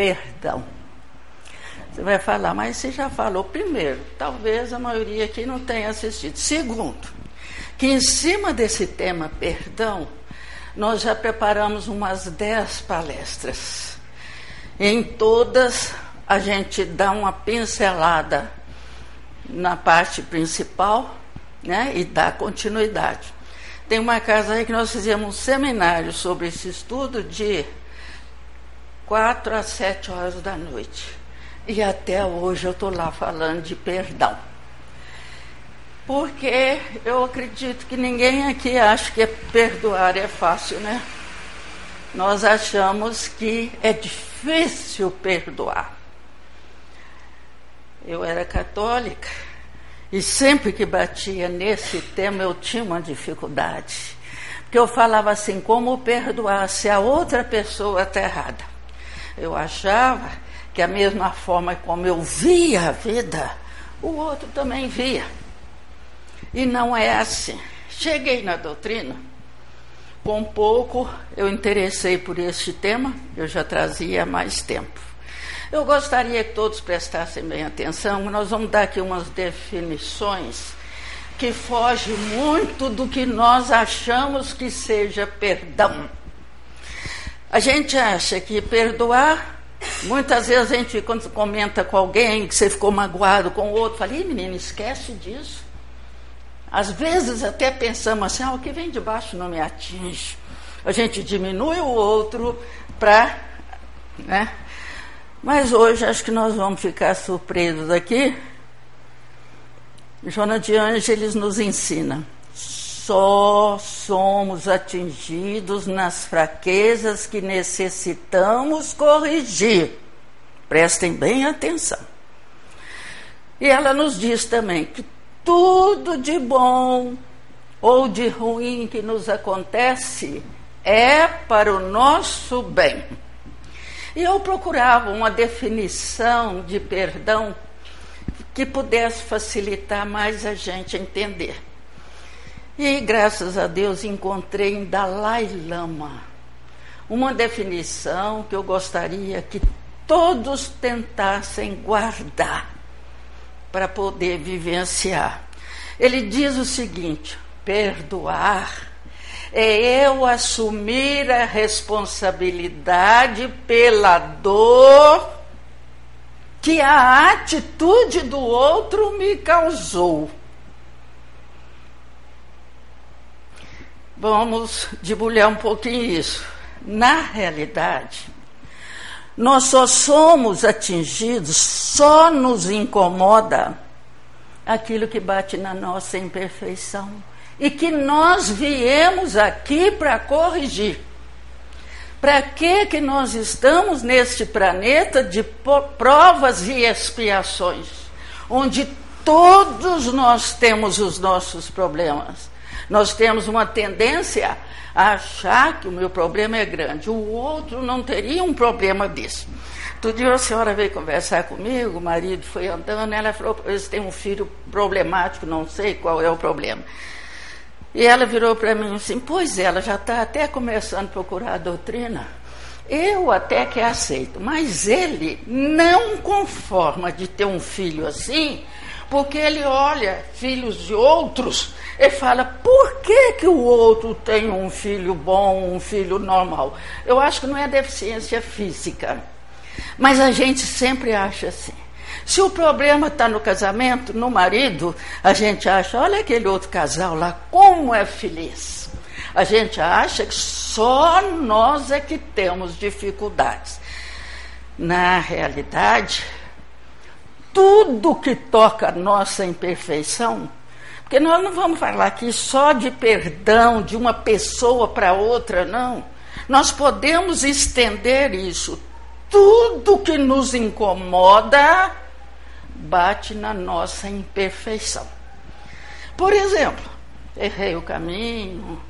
perdão. Você vai falar, mas você já falou primeiro. Talvez a maioria aqui não tenha assistido. Segundo, que em cima desse tema perdão, nós já preparamos umas dez palestras. Em todas, a gente dá uma pincelada na parte principal né, e dá continuidade. Tem uma casa aí que nós fizemos um seminário sobre esse estudo de quatro a sete horas da noite. E até hoje eu estou lá falando de perdão. Porque eu acredito que ninguém aqui acha que perdoar é fácil, né? Nós achamos que é difícil perdoar. Eu era católica e sempre que batia nesse tema eu tinha uma dificuldade. Porque eu falava assim, como perdoar se a outra pessoa está errada? Eu achava que a mesma forma como eu via a vida, o outro também via. E não é assim. Cheguei na doutrina, com pouco eu interessei por este tema, eu já trazia mais tempo. Eu gostaria que todos prestassem bem atenção, nós vamos dar aqui umas definições que fogem muito do que nós achamos que seja perdão. A gente acha que perdoar, muitas vezes a gente, quando comenta com alguém que você ficou magoado com o outro, fala, Ih, menino, esquece disso. Às vezes até pensamos assim, ah, o que vem de baixo não me atinge. A gente diminui o outro para né, mas hoje acho que nós vamos ficar surpresos aqui. Joana de Ângeles nos ensina. Só somos atingidos nas fraquezas que necessitamos corrigir. Prestem bem atenção. E ela nos diz também que tudo de bom ou de ruim que nos acontece é para o nosso bem. E eu procurava uma definição de perdão que pudesse facilitar mais a gente entender. E graças a Deus encontrei em Dalai Lama uma definição que eu gostaria que todos tentassem guardar para poder vivenciar. Ele diz o seguinte: perdoar é eu assumir a responsabilidade pela dor que a atitude do outro me causou. Vamos debulhar um pouquinho isso. Na realidade, nós só somos atingidos, só nos incomoda aquilo que bate na nossa imperfeição e que nós viemos aqui para corrigir. Para que que nós estamos neste planeta de provas e expiações, onde todos nós temos os nossos problemas. Nós temos uma tendência a achar que o meu problema é grande, o outro não teria um problema desse. Outro dia a senhora veio conversar comigo, o marido foi andando, ela falou, eles têm um filho problemático, não sei qual é o problema. E ela virou para mim assim: Pois é, ela já está até começando a procurar a doutrina. Eu até que aceito, mas ele não conforma de ter um filho assim, porque ele olha filhos de outros e fala: por que, que o outro tem um filho bom, um filho normal? Eu acho que não é deficiência física, mas a gente sempre acha assim. Se o problema está no casamento, no marido, a gente acha, olha aquele outro casal lá, como é feliz. A gente acha que só nós é que temos dificuldades. Na realidade, tudo que toca a nossa imperfeição, porque nós não vamos falar aqui só de perdão de uma pessoa para outra, não. Nós podemos estender isso. Tudo que nos incomoda bate na nossa imperfeição. Por exemplo, errei o caminho,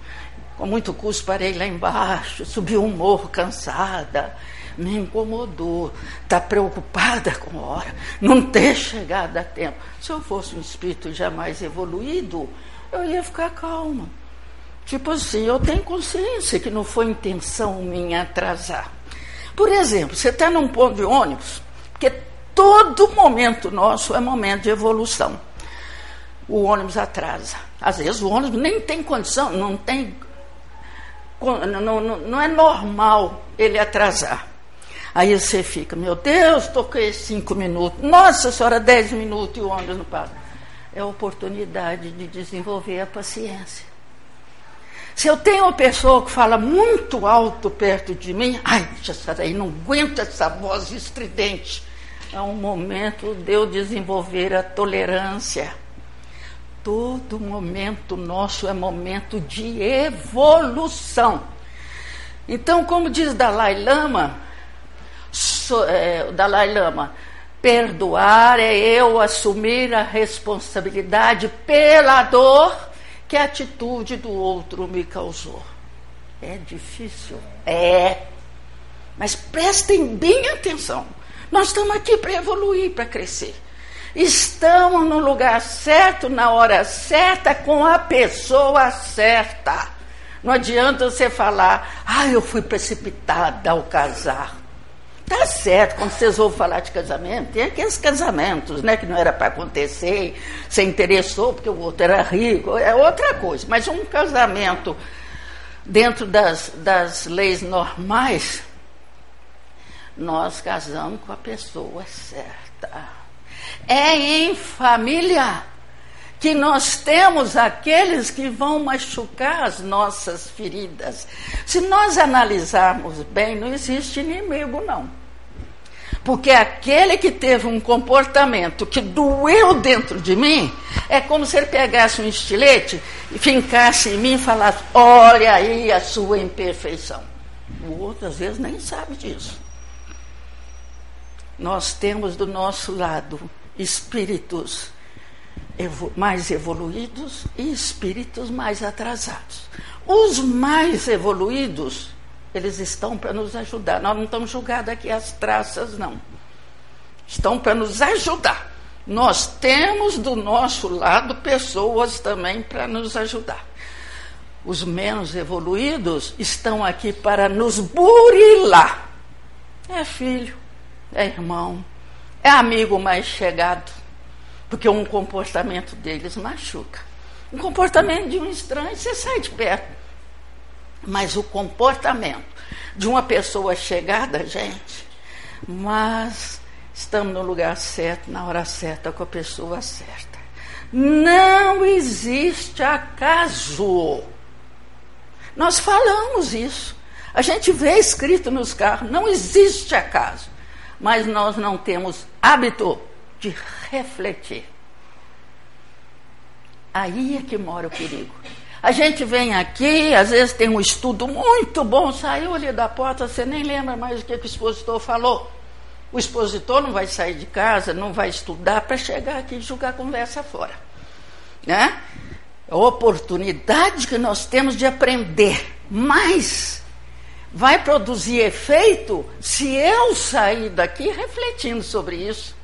com muito custo parei lá embaixo, subi um morro cansada, me incomodou, está preocupada com a hora, não ter chegado a tempo. Se eu fosse um espírito jamais evoluído, eu ia ficar calma. Tipo assim, eu tenho consciência que não foi intenção minha atrasar. Por exemplo, você está num ponto de ônibus, porque todo momento nosso é momento de evolução. O ônibus atrasa. Às vezes o ônibus nem tem condição, não tem. Não, não, não é normal ele atrasar. Aí você fica, meu Deus, toquei cinco minutos. Nossa senhora, dez minutos e o ônibus não passa. É a oportunidade de desenvolver a paciência. Se eu tenho uma pessoa que fala muito alto perto de mim, ai, essa daí não aguenta essa voz estridente. É um momento de eu desenvolver a tolerância. Todo momento nosso é momento de evolução. Então, como diz Dalai Lama, é, Dalai Lama, perdoar é eu assumir a responsabilidade pela dor que a atitude do outro me causou. É difícil? É. Mas prestem bem atenção. Nós estamos aqui para evoluir, para crescer. Estamos no lugar certo, na hora certa, com a pessoa certa. Não adianta você falar, ah, eu fui precipitada ao casar. Tá certo, quando vocês ouvem falar de casamento, tem aqueles casamentos, né, que não era para acontecer, você interessou porque o outro era rico, é outra coisa. Mas um casamento dentro das, das leis normais, nós casamos com a pessoa certa. É em família que nós temos aqueles que vão machucar as nossas feridas. Se nós analisarmos bem, não existe inimigo, não. Porque aquele que teve um comportamento que doeu dentro de mim, é como se ele pegasse um estilete e fincasse em mim e falasse: Olha aí a sua imperfeição. O outro, às vezes, nem sabe disso. Nós temos do nosso lado espíritos mais evoluídos e espíritos mais atrasados. Os mais evoluídos eles estão para nos ajudar. Nós não estamos julgando aqui as traças, não. Estão para nos ajudar. Nós temos do nosso lado pessoas também para nos ajudar. Os menos evoluídos estão aqui para nos burilar. É filho, é irmão, é amigo mais chegado, porque um comportamento deles machuca. Um comportamento de um estranho, você sai de perto. Mas o comportamento de uma pessoa chegada, gente, mas estamos no lugar certo, na hora certa, com a pessoa certa. Não existe acaso. Nós falamos isso. A gente vê escrito nos carros, não existe acaso. Mas nós não temos hábito de refletir. Aí é que mora o perigo. A gente vem aqui, às vezes tem um estudo muito bom, saiu ali da porta, você nem lembra mais o que, o expositor falou. O expositor não vai sair de casa, não vai estudar para chegar aqui e jogar conversa fora. Né? A oportunidade que nós temos de aprender, mas vai produzir efeito se eu sair daqui refletindo sobre isso.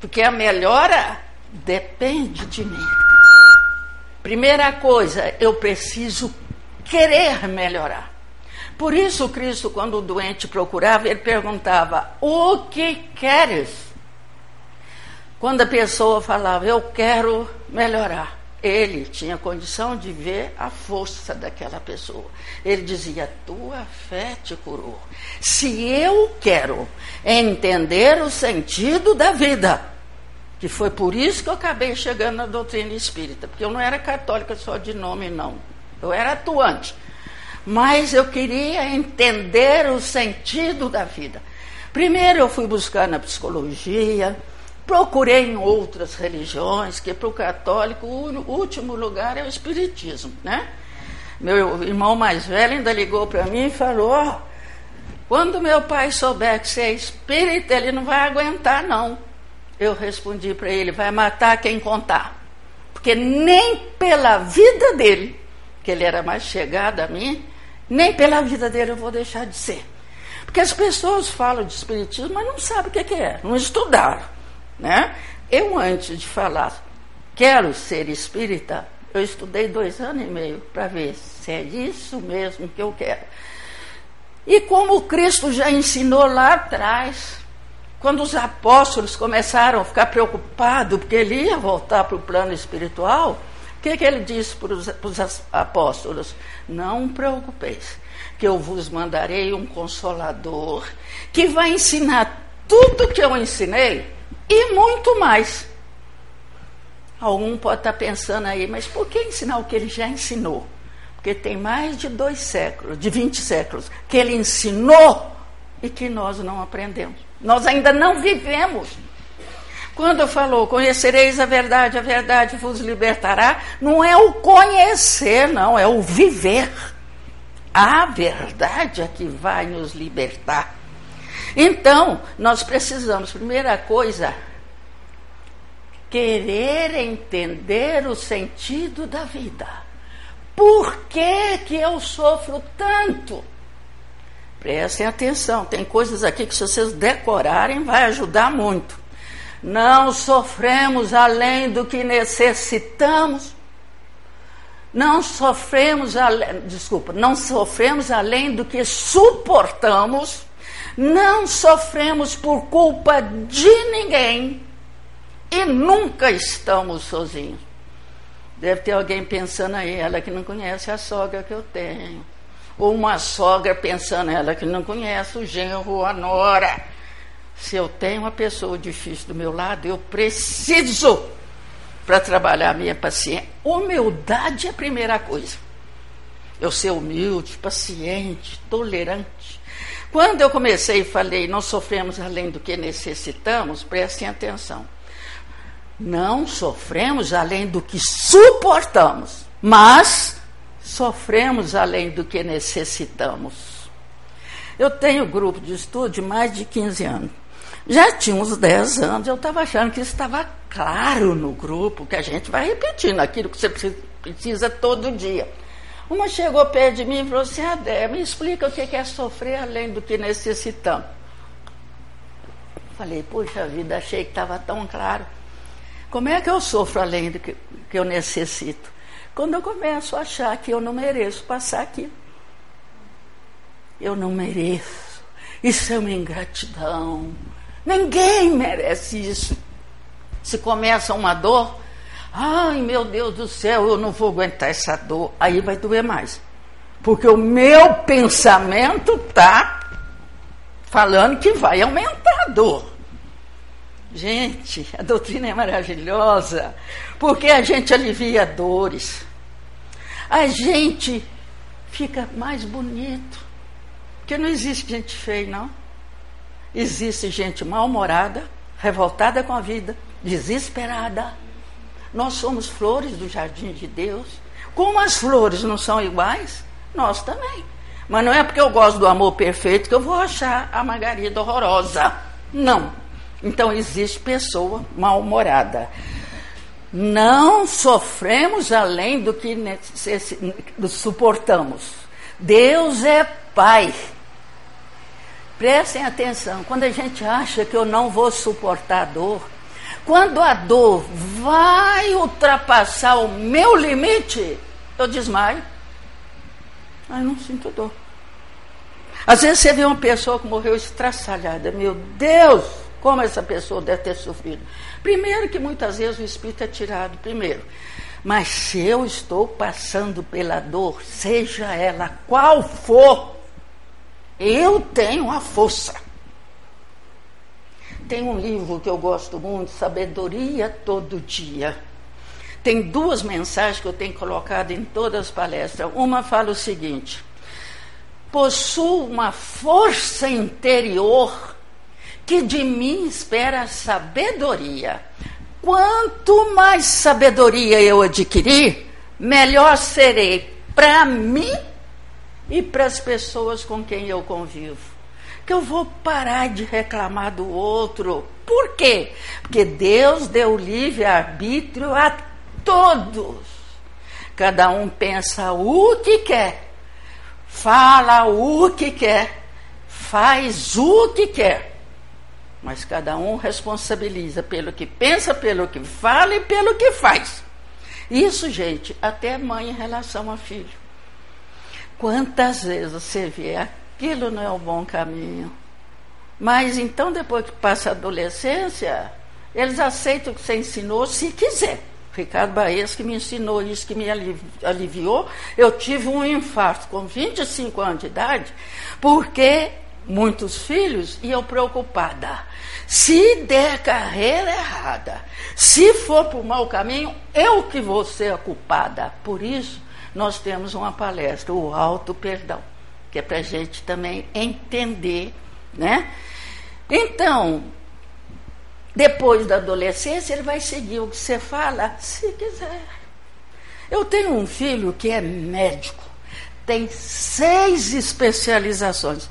Porque a melhora depende de mim. Primeira coisa, eu preciso querer melhorar. Por isso, Cristo, quando o doente procurava, ele perguntava: O que queres? Quando a pessoa falava, Eu quero melhorar, ele tinha condição de ver a força daquela pessoa. Ele dizia: Tua fé te curou. Se eu quero entender o sentido da vida, que foi por isso que eu acabei chegando na doutrina espírita, porque eu não era católica só de nome, não. Eu era atuante. Mas eu queria entender o sentido da vida. Primeiro eu fui buscar na psicologia, procurei em outras religiões, que para o católico o último lugar é o espiritismo, né? Meu irmão mais velho ainda ligou para mim e falou: quando meu pai souber que você é espírita, ele não vai aguentar, não eu respondi para ele: vai matar quem contar. Porque nem pela vida dele, que ele era mais chegado a mim, nem pela vida dele eu vou deixar de ser. Porque as pessoas falam de espiritismo, mas não sabem o que é, não estudaram. Né? Eu, antes de falar, quero ser espírita, eu estudei dois anos e meio para ver se é isso mesmo que eu quero. E como Cristo já ensinou lá atrás, quando os apóstolos começaram a ficar preocupados, porque ele ia voltar para o plano espiritual, o que, que ele disse para os, apóstolos? Não preocupeis, que eu vos mandarei um consolador que vai ensinar tudo que eu ensinei e muito mais. Algum pode estar pensando aí, mas por que ensinar o que ele já ensinou? Porque tem mais de dois séculos, de 20 séculos, que ele ensinou e que nós não aprendemos. Nós ainda não vivemos. Quando falou, conhecereis a verdade, a verdade vos libertará, não é o conhecer, não, é o viver. A verdade é que vai nos libertar. Então, nós precisamos, primeira coisa, querer entender o sentido da vida. Por que, que eu sofro tanto? Prestem atenção, tem coisas aqui que se vocês decorarem vai ajudar muito. Não sofremos além do que necessitamos. Não sofremos além, desculpa, não sofremos além do que suportamos. Não sofremos por culpa de ninguém e nunca estamos sozinhos. Deve ter alguém pensando aí, ela que não conhece a sogra que eu tenho. Ou uma sogra pensando, ela que não conhece o genro a nora. Se eu tenho uma pessoa difícil do meu lado, eu preciso para trabalhar a minha paciência. Humildade é a primeira coisa. Eu ser humilde, paciente, tolerante. Quando eu comecei e falei, não sofremos além do que necessitamos, prestem atenção não sofremos além do que suportamos, mas sofremos além do que necessitamos. Eu tenho grupo de estudo de mais de 15 anos. Já tinha uns 10 anos, eu estava achando que estava claro no grupo, que a gente vai repetindo aquilo que você precisa todo dia. Uma chegou perto de mim e falou assim: Adé, me explica o que é sofrer além do que necessitamos. Falei, puxa vida, achei que estava tão claro. Como é que eu sofro além do que, que eu necessito? Quando eu começo a achar que eu não mereço passar aqui. Eu não mereço. Isso é uma ingratidão. Ninguém merece isso. Se começa uma dor, ai meu Deus do céu, eu não vou aguentar essa dor. Aí vai doer mais. Porque o meu pensamento está falando que vai aumentar a dor. Gente, a doutrina é maravilhosa, porque a gente alivia dores, a gente fica mais bonito, porque não existe gente feia, não. Existe gente mal-humorada, revoltada com a vida, desesperada. Nós somos flores do jardim de Deus. Como as flores não são iguais, nós também. Mas não é porque eu gosto do amor perfeito que eu vou achar a Margarida horrorosa. Não. Então existe pessoa mal-humorada. Não sofremos além do que suportamos. Deus é Pai. Prestem atenção, quando a gente acha que eu não vou suportar a dor, quando a dor vai ultrapassar o meu limite, eu desmaio. Ai, não sinto dor. Às vezes você vê uma pessoa que morreu estraçalhada. Meu Deus, como essa pessoa deve ter sofrido? Primeiro, que muitas vezes o espírito é tirado, primeiro. Mas se eu estou passando pela dor, seja ela qual for, eu tenho a força. Tem um livro que eu gosto muito, Sabedoria Todo Dia. Tem duas mensagens que eu tenho colocado em todas as palestras. Uma fala o seguinte: possuo uma força interior que de mim espera sabedoria. Quanto mais sabedoria eu adquirir, melhor serei para mim e para as pessoas com quem eu convivo. Que eu vou parar de reclamar do outro. Por quê? Porque Deus deu livre-arbítrio a todos. Cada um pensa o que quer, fala o que quer, faz o que quer mas cada um responsabiliza pelo que pensa, pelo que fala e pelo que faz. Isso, gente, até mãe em relação a filho. Quantas vezes você vê aquilo não é o bom caminho. Mas então, depois que passa a adolescência, eles aceitam o que você ensinou se quiser. Ricardo Baez que me ensinou isso, que me aliviou. Eu tive um infarto com 25 anos de idade, porque muitos filhos e eu preocupada. Se der carreira errada, se for para o mau caminho, eu que vou ser a culpada. Por isso, nós temos uma palestra, o Alto Perdão, que é para a gente também entender, né? Então, depois da adolescência, ele vai seguir o que você fala, se quiser. Eu tenho um filho que é médico, tem seis especializações.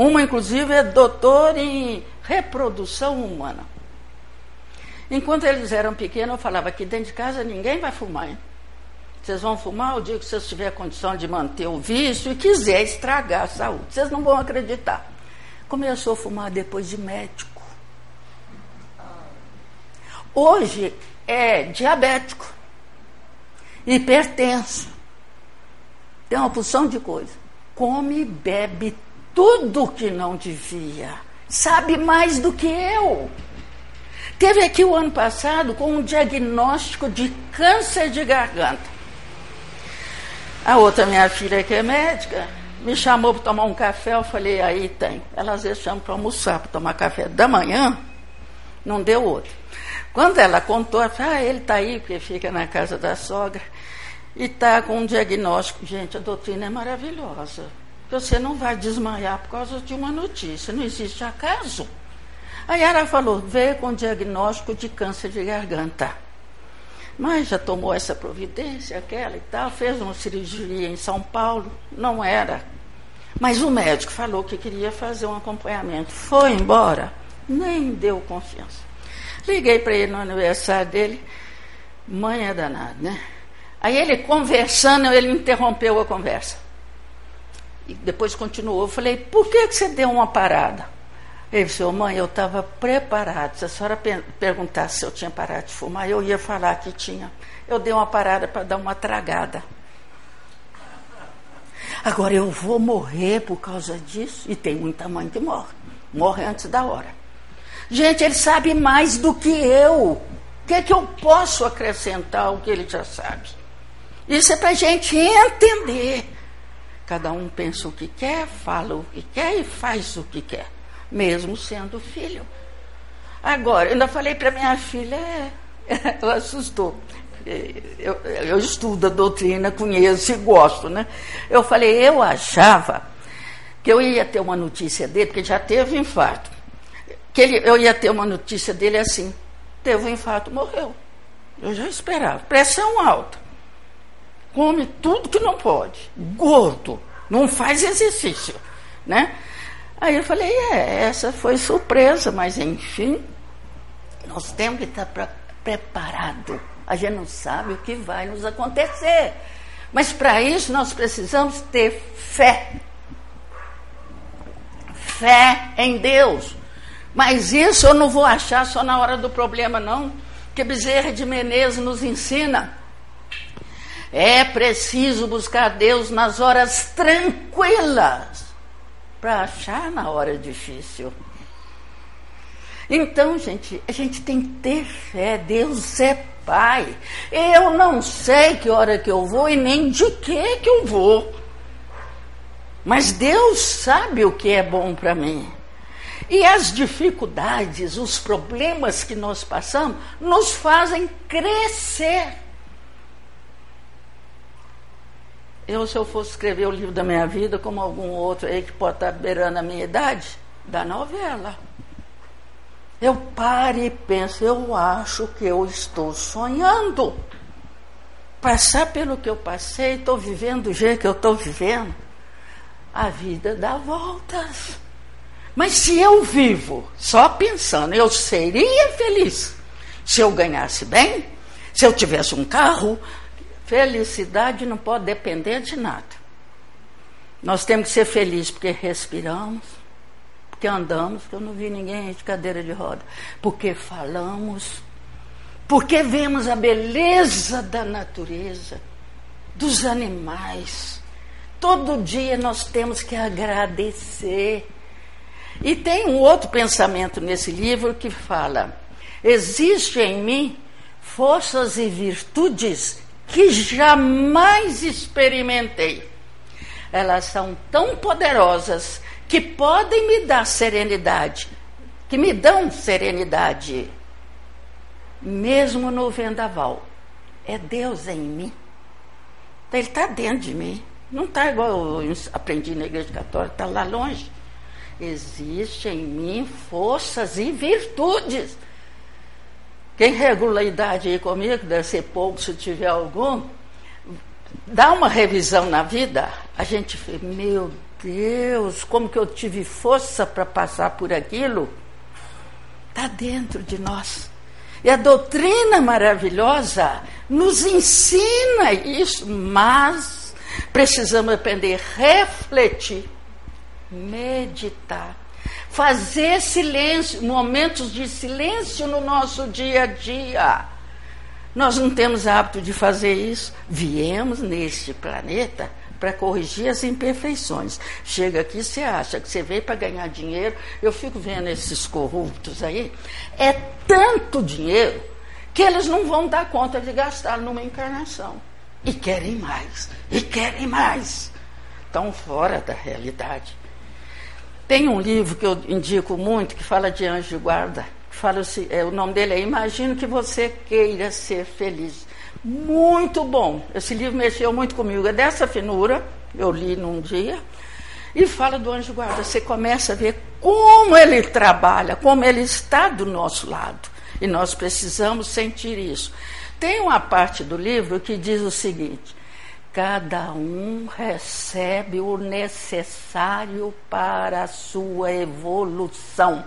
Uma, inclusive, é doutor em reprodução humana. Enquanto eles eram pequenos, eu falava que dentro de casa ninguém vai fumar. Hein? Vocês vão fumar o dia que vocês tiverem condição de manter o vício e quiser estragar a saúde. Vocês não vão acreditar. Começou a fumar depois de médico. Hoje é diabético, hipertenso, tem uma porção de coisa. Come e bebe tudo que não devia. Sabe mais do que eu. Teve aqui o ano passado com um diagnóstico de câncer de garganta. A outra, minha filha, que é médica, me chamou para tomar um café. Eu falei, aí tem. Ela às vezes chama para almoçar, para tomar café da manhã. Não deu outro. Quando ela contou, ela falou, ah, ele está aí, porque fica na casa da sogra. E está com um diagnóstico. Gente, a doutrina é maravilhosa. Você não vai desmaiar por causa de uma notícia. Não existe acaso. Aí ela falou, veio com diagnóstico de câncer de garganta. Mas já tomou essa providência, aquela e tal, fez uma cirurgia em São Paulo, não era. Mas o médico falou que queria fazer um acompanhamento. Foi embora, nem deu confiança. Liguei para ele no aniversário dele, mãe é danada, né? Aí ele conversando, ele interrompeu a conversa. E depois continuou. Eu falei, por que, que você deu uma parada? Ele disse, mãe, eu estava preparado. Se a senhora perguntasse se eu tinha parado de fumar, eu ia falar que tinha. Eu dei uma parada para dar uma tragada. Agora eu vou morrer por causa disso. E tem muita mãe que morre. Morre antes da hora. Gente, ele sabe mais do que eu. O que é que eu posso acrescentar ao que ele já sabe? Isso é para a gente entender. Cada um pensa o que quer, fala o que quer e faz o que quer mesmo sendo filho. Agora, eu ainda falei para minha filha, é, ela assustou. Eu, eu estudo a doutrina, conheço e gosto, né? Eu falei, eu achava que eu ia ter uma notícia dele, porque já teve infarto. Que ele, eu ia ter uma notícia dele assim: teve um infarto, morreu. Eu já esperava. Pressão alta. Come tudo que não pode. Gordo. Não faz exercício. Né? Aí eu falei, é, essa foi surpresa, mas enfim, nós temos que estar pra, preparado. A gente não sabe o que vai nos acontecer. Mas para isso nós precisamos ter fé. Fé em Deus. Mas isso eu não vou achar só na hora do problema, não. Que Bezerra de Menezes nos ensina. É preciso buscar Deus nas horas tranquilas para achar na hora difícil. Então, gente, a gente tem que ter fé. Deus é Pai. Eu não sei que hora que eu vou e nem de que que eu vou. Mas Deus sabe o que é bom para mim. E as dificuldades, os problemas que nós passamos, nos fazem crescer. Eu, se eu fosse escrever o livro da minha vida, como algum outro aí que pode estar beirando a minha idade, da novela. Eu paro e penso, eu acho que eu estou sonhando. Passar pelo que eu passei, estou vivendo do jeito que eu estou vivendo. A vida dá voltas. Mas se eu vivo só pensando, eu seria feliz se eu ganhasse bem, se eu tivesse um carro, Felicidade não pode depender de nada. Nós temos que ser felizes porque respiramos, porque andamos, porque eu não vi ninguém de cadeira de roda, porque falamos, porque vemos a beleza da natureza, dos animais, Todo dia nós temos que agradecer. E tem um outro pensamento nesse livro que fala: existe em mim forças e virtudes que jamais experimentei. Elas são tão poderosas que podem me dar serenidade, que me dão serenidade, mesmo no vendaval. É Deus em mim. Ele está dentro de mim. Não está igual eu aprendi na igreja católica, está lá longe. Existe em mim forças e virtudes. Quem regula a idade aí comigo, deve ser pouco se tiver algum, dá uma revisão na vida, a gente vê, meu Deus, como que eu tive força para passar por aquilo? Está dentro de nós. E a doutrina maravilhosa nos ensina isso, mas precisamos aprender a refletir, meditar, fazer silêncio, momentos de silêncio no nosso dia a dia. Nós não temos hábito de fazer isso. Viemos neste planeta para corrigir as imperfeições. Chega aqui, você acha que você veio para ganhar dinheiro. Eu fico vendo esses corruptos aí. É tanto dinheiro que eles não vão dar conta de gastar numa encarnação. E querem mais, e querem mais. Estão fora da realidade. Tem um livro que eu indico muito que fala de anjo de guarda. Fala assim, é, o nome dele é Imagino que você queira ser feliz. Muito bom. Esse livro mexeu muito comigo. É dessa finura, eu li num dia. E fala do anjo guarda. Você começa a ver como ele trabalha, como ele está do nosso lado. E nós precisamos sentir isso. Tem uma parte do livro que diz o seguinte: cada um recebe o necessário para a sua evolução.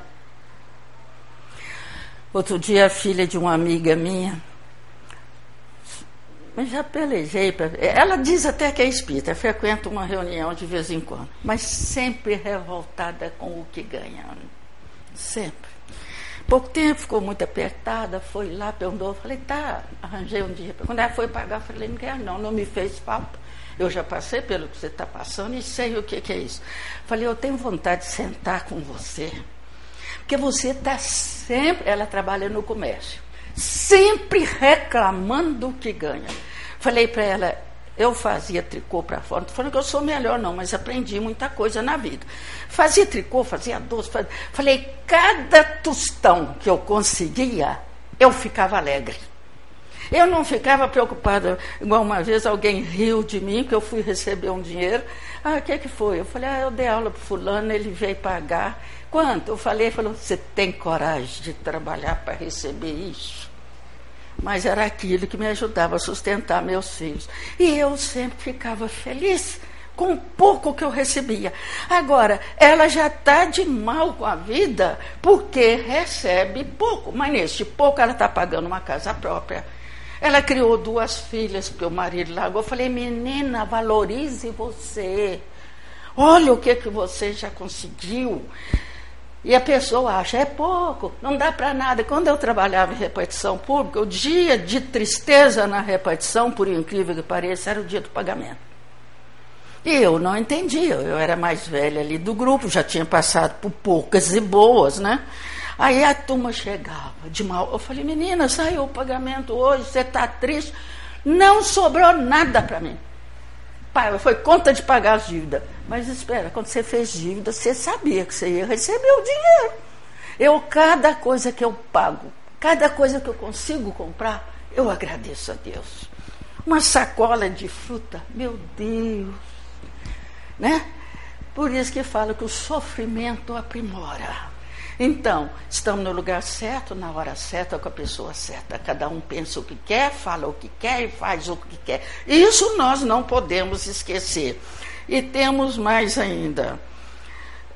Outro dia, a filha de uma amiga minha mas já pelejei. Pra... Ela diz até que é espírita, frequenta uma reunião de vez em quando, mas sempre revoltada com o que ganha. Sempre. Pouco tempo, ficou muito apertada, foi lá, perguntou, falei, tá, arranjei um dia. Quando ela foi pagar, falei, não quero não, não me fez falta. Eu já passei pelo que você está passando e sei o que, que é isso. Falei, eu tenho vontade de sentar com você. Porque você está sempre. Ela trabalha no comércio sempre reclamando do que ganha. Falei para ela, eu fazia tricô para fora, não falando que eu sou melhor não, mas aprendi muita coisa na vida. Fazia tricô, fazia doce, fazia... falei, cada tostão que eu conseguia, eu ficava alegre. Eu não ficava preocupada, igual uma vez alguém riu de mim, que eu fui receber um dinheiro. Ah, o que, que foi? Eu falei, ah, eu dei aula para fulano, ele veio pagar. Quanto? Eu falei, falou, você tem coragem de trabalhar para receber isso? Mas era aquilo que me ajudava a sustentar meus filhos. E eu sempre ficava feliz com o pouco que eu recebia. Agora, ela já está de mal com a vida porque recebe pouco. Mas neste pouco ela está pagando uma casa própria. Ela criou duas filhas, porque o marido largou. Eu falei, menina, valorize você. Olha o que, que você já conseguiu. E a pessoa acha, é pouco, não dá para nada. Quando eu trabalhava em repartição pública, o dia de tristeza na repartição, por incrível que pareça, era o dia do pagamento. E eu não entendia, eu era mais velha ali do grupo, já tinha passado por poucas e boas, né? Aí a turma chegava de mal. Eu falei, menina, saiu o pagamento hoje, você está triste. Não sobrou nada para mim. Foi conta de pagar as dívidas. Mas espera, quando você fez dívida, você sabia que você ia receber o dinheiro. Eu, cada coisa que eu pago, cada coisa que eu consigo comprar, eu agradeço a Deus. Uma sacola de fruta, meu Deus. Né? Por isso que falo que o sofrimento aprimora. Então, estamos no lugar certo, na hora certa, com a pessoa certa. Cada um pensa o que quer, fala o que quer e faz o que quer. Isso nós não podemos esquecer. E temos mais ainda.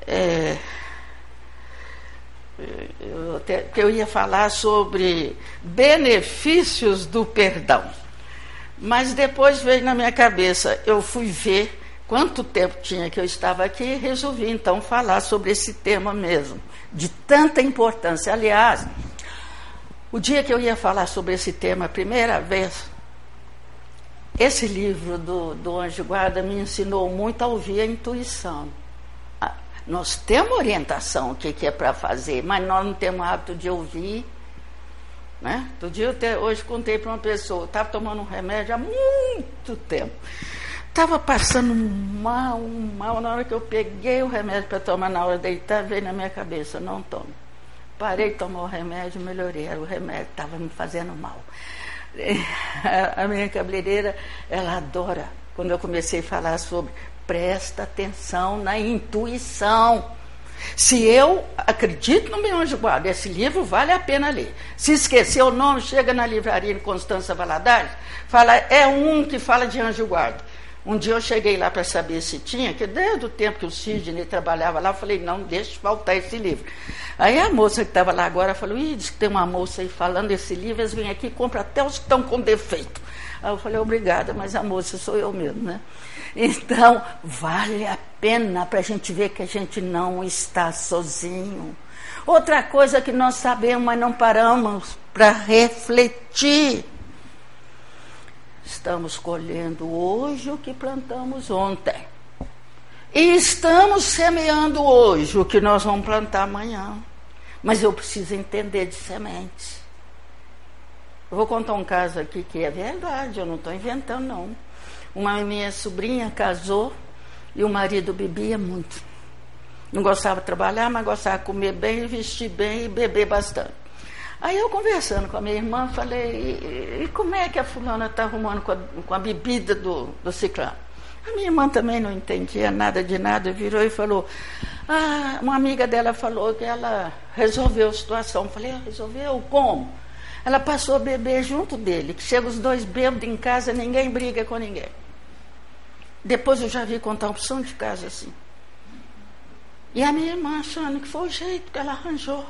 É, eu, eu ia falar sobre benefícios do perdão. Mas depois veio na minha cabeça, eu fui ver quanto tempo tinha que eu estava aqui resolvi então falar sobre esse tema mesmo de tanta importância. Aliás, o dia que eu ia falar sobre esse tema a primeira vez, esse livro do, do Anjo Guarda me ensinou muito a ouvir a intuição. Nós temos orientação o que, é para fazer, mas nós não temos hábito de ouvir. Né? Outro dia, até, hoje contei para uma pessoa, estava tomando um remédio há muito tempo. Estava passando mal, mal. Na hora que eu peguei o remédio para tomar na hora de deitar, veio na minha cabeça, não tome. Parei de tomar o remédio, melhorei. Era o remédio, estava me fazendo mal. A minha cabeleireira, ela adora quando eu comecei a falar sobre presta atenção na intuição. Se eu acredito no meu anjo guarda, esse livro vale a pena ler. Se esquecer o nome, chega na livraria de Constança Valadares, fala, é um que fala de anjo guarda. Um dia eu cheguei lá para saber se tinha, que desde o tempo que o Sidney trabalhava lá, eu falei, não, deixa faltar esse livro. Aí a moça que estava lá agora falou, ih, diz que tem uma moça aí falando desse livro, eles vêm aqui e compram até os que estão com defeito. Aí eu falei, obrigada, mas a moça sou eu mesmo, né? Então, vale a pena para a gente ver que a gente não está sozinho. Outra coisa que nós sabemos, mas não paramos para refletir. Estamos colhendo hoje o que plantamos ontem. E estamos semeando hoje o que nós vamos plantar amanhã. Mas eu preciso entender de sementes. Eu vou contar um caso aqui que é verdade, eu não estou inventando, não. Uma minha sobrinha casou e o marido bebia muito. Não gostava de trabalhar, mas gostava de comer bem, vestir bem e beber bastante. Aí eu conversando com a minha irmã, falei, e, e como é que a fulana está arrumando com a, com a, bebida do, do ciclano? A minha irmã também não entendia nada de nada, virou e falou, ah, uma amiga dela falou que ela resolveu a situação. Falei, ah, resolveu como? Ela passou a beber junto dele, que chega os dois bêbados em casa, ninguém briga com ninguém. Depois eu já vi contar opção de casa assim. E a minha irmã achando que foi o jeito que ela arranjou.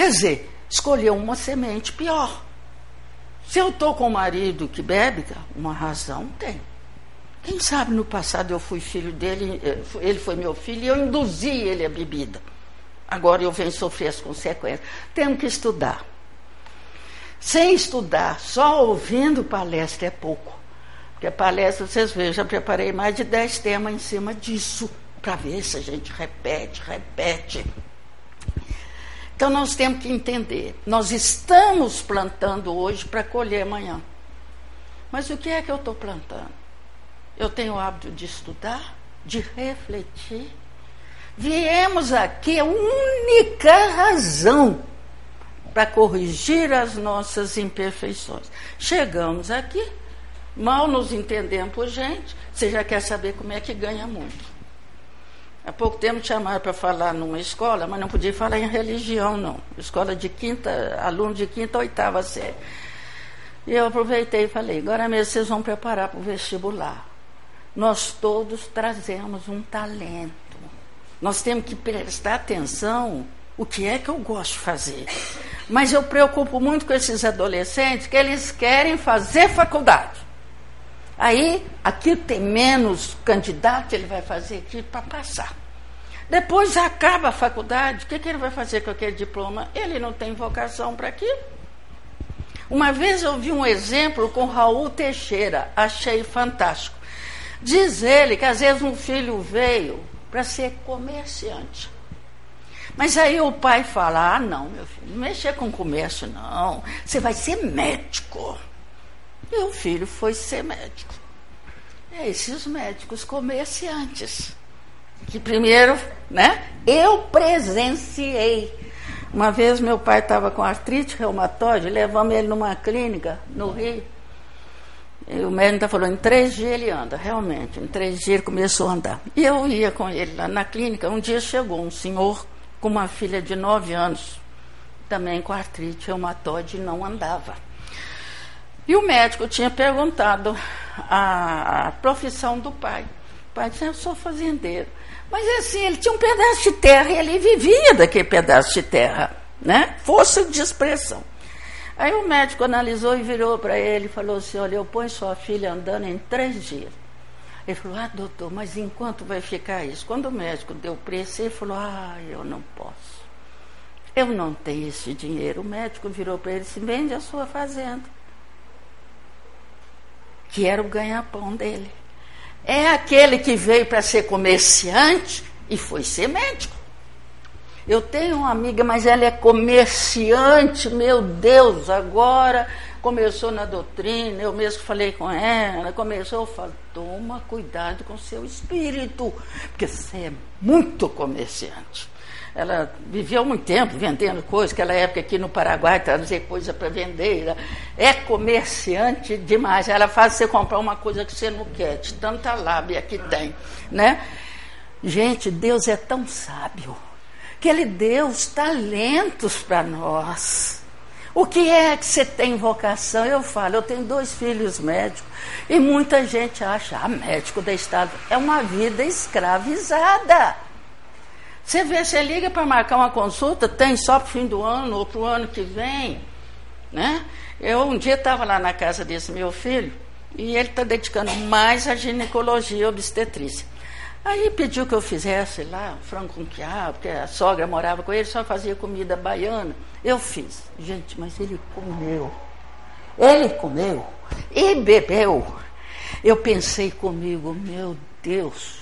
Quer dizer, escolheu uma semente pior. Se eu estou com um marido que bebe, uma razão tem. Quem sabe no passado eu fui filho dele, eh, ele foi meu filho e eu induzi ele à bebida. Agora eu venho sofrer as consequências. Temos que estudar. Sem estudar, só ouvindo palestra é pouco. Porque a palestra, vocês vejam, já preparei mais de dez temas em cima disso, para ver se a gente repete, repete. Então nós temos que entender, nós estamos plantando hoje para colher amanhã. Mas o que é que eu estou plantando? Eu tenho o hábito de estudar, de refletir. Viemos aqui a única razão para corrigir as nossas imperfeições. Chegamos aqui, mal nos entendemos por gente, você já quer saber como é que ganha muito. Há pouco tempo chamaram para falar numa escola, mas não podia falar em religião, não. Escola de quinta, aluno de quinta, oitava série. E eu aproveitei e falei, agora mesmo vocês vão preparar para o vestibular. Nós todos trazemos um talento. Nós temos que prestar atenção o que é que eu gosto de fazer. Mas eu preocupo muito com esses adolescentes que eles querem fazer faculdade. Aí, aqui tem menos candidato, ele vai fazer aqui para passar. Depois acaba a faculdade, o que, que ele vai fazer com aquele diploma? Ele não tem vocação para aquilo. Uma vez eu vi um exemplo com Raul Teixeira, achei fantástico. Diz ele que às vezes um filho veio para ser comerciante. Mas aí o pai fala: ah, não, meu filho, não mexer com comércio, não. Você vai ser médico. O filho foi ser médico. É esses médicos comerciantes. Que primeiro, né? Eu presenciei. Uma vez meu pai estava com artrite reumatoide, levamos ele numa clínica no Rio. E o médico falou, em três dias ele anda, realmente. Em três dias ele começou a andar. E eu ia com ele lá na clínica. Um dia chegou um senhor com uma filha de nove anos, também com artrite reumatoide, e não andava. E o médico tinha perguntado a, a profissão do pai. O pai disse, eu sou fazendeiro. Mas assim, ele tinha um pedaço de terra e ele vivia daquele pedaço de terra, né? Força de expressão. Aí o médico analisou e virou para ele e falou assim: Olha, eu ponho sua filha andando em três dias. Ele falou, ah, doutor, mas enquanto vai ficar isso? Quando o médico deu preço, ele falou, ah, eu não posso. Eu não tenho esse dinheiro. O médico virou para ele e disse, vende a sua fazenda. Que era o ganha-pão dele. É aquele que veio para ser comerciante e foi ser médico. Eu tenho uma amiga, mas ela é comerciante, meu Deus, agora começou na doutrina, eu mesmo falei com ela, começou, eu falo, toma cuidado com seu espírito, porque você é muito comerciante. Ela viveu muito tempo vendendo coisas, aquela época aqui no Paraguai traduzir coisa para vender. Ela é comerciante demais. Ela faz você comprar uma coisa que você não quer, de tanta lábia que tem. Né? Gente, Deus é tão sábio que Ele deu os talentos para nós. O que é que você tem vocação? Eu falo, eu tenho dois filhos médicos e muita gente acha, ah, médico da Estado é uma vida escravizada. Você vê, você liga para marcar uma consulta, tem só para o fim do ano, outro ano que vem. Né? Eu um dia estava lá na casa desse meu filho e ele está dedicando mais à ginecologia e obstetrícia. Aí pediu que eu fizesse lá frango com quiabo, porque a sogra morava com ele, só fazia comida baiana. Eu fiz. Gente, mas ele comeu. Ele comeu e bebeu. Eu pensei comigo, meu Deus,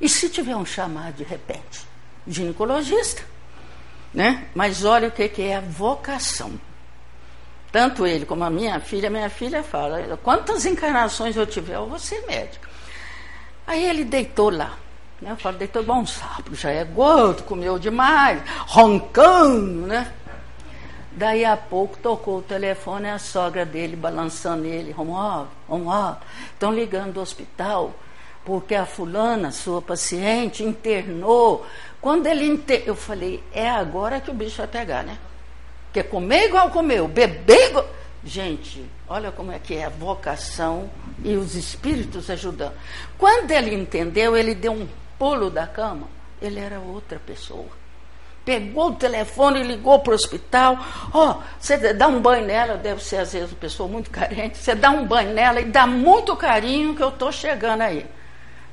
e se tiver um chamado de repente? Ginecologista. Né? Mas olha o que, que é a vocação. Tanto ele como a minha filha, minha filha fala, quantas encarnações eu tiver, eu vou ser médico. Aí ele deitou lá. Né? Eu falo, deitou igual um sapo, já é gordo, comeu demais, roncando, né? Daí a pouco tocou o telefone, a sogra dele balançando ele, Romualdo, Romualdo, estão ligando do hospital, porque a fulana, sua paciente, internou. Quando ele internou, eu falei, é agora que o bicho vai pegar, né? Porque comer igual comeu, beber igual... Gente, olha como é que é a vocação e os espíritos ajudando. Quando ele entendeu, ele deu um pulo da cama, ele era outra pessoa. Pegou o telefone ligou para o hospital. Ó, oh, você dá um banho nela, deve ser às vezes uma pessoa muito carente. Você dá um banho nela e dá muito carinho que eu estou chegando aí.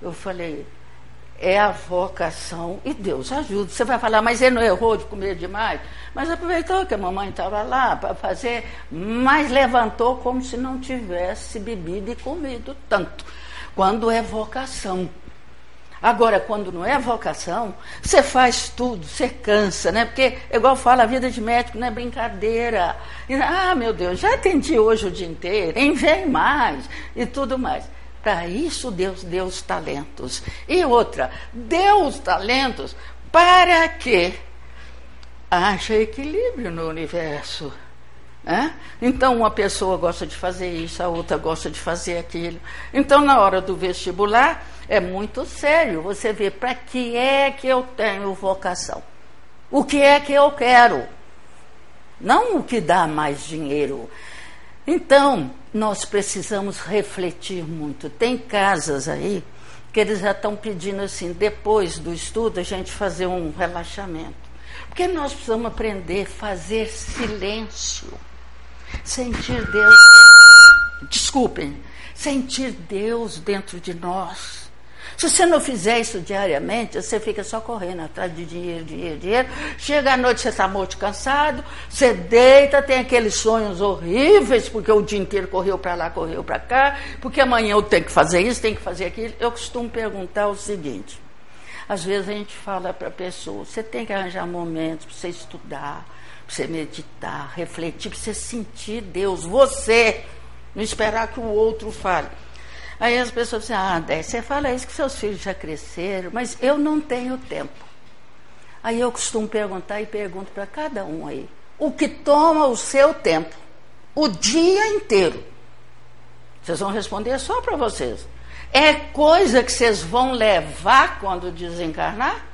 Eu falei, é a vocação e Deus ajuda. Você vai falar, mas ele não errou de comer demais? Mas aproveitou que a mamãe estava lá para fazer, mas levantou como se não tivesse bebido e comido tanto. Quando é vocação. Agora, quando não é vocação, você faz tudo, você cansa, né? Porque, igual fala, a vida de médico não é brincadeira. ah, meu Deus, já atendi hoje o dia inteiro, enviei mais e tudo mais. Para isso Deus deu os talentos. E outra, deu os talentos para que haja equilíbrio no universo. Né? Então, uma pessoa gosta de fazer isso, a outra gosta de fazer aquilo. Então, na hora do vestibular, é muito sério. Você vê para que é que eu tenho vocação? O que é que eu quero? Não o que dá mais dinheiro. Então, nós precisamos refletir muito. Tem casas aí que eles já estão pedindo assim, depois do estudo, a gente fazer um relaxamento. Porque nós precisamos aprender a fazer silêncio. Sentir Deus. Desculpem, sentir Deus dentro de nós. Se você não fizer isso diariamente, você fica só correndo atrás de dinheiro, dinheiro, dinheiro. Chega à noite, você está muito cansado, você deita, tem aqueles sonhos horríveis, porque o dia inteiro correu para lá, correu para cá, porque amanhã eu tenho que fazer isso, tenho que fazer aquilo. Eu costumo perguntar o seguinte: às vezes a gente fala para a pessoa, você tem que arranjar momentos para você estudar, para você meditar, refletir, para você sentir Deus, você, não esperar que o outro fale. Aí as pessoas dizem, ah, você fala isso que seus filhos já cresceram, mas eu não tenho tempo. Aí eu costumo perguntar e pergunto para cada um aí, o que toma o seu tempo? O dia inteiro. Vocês vão responder só para vocês. É coisa que vocês vão levar quando desencarnar?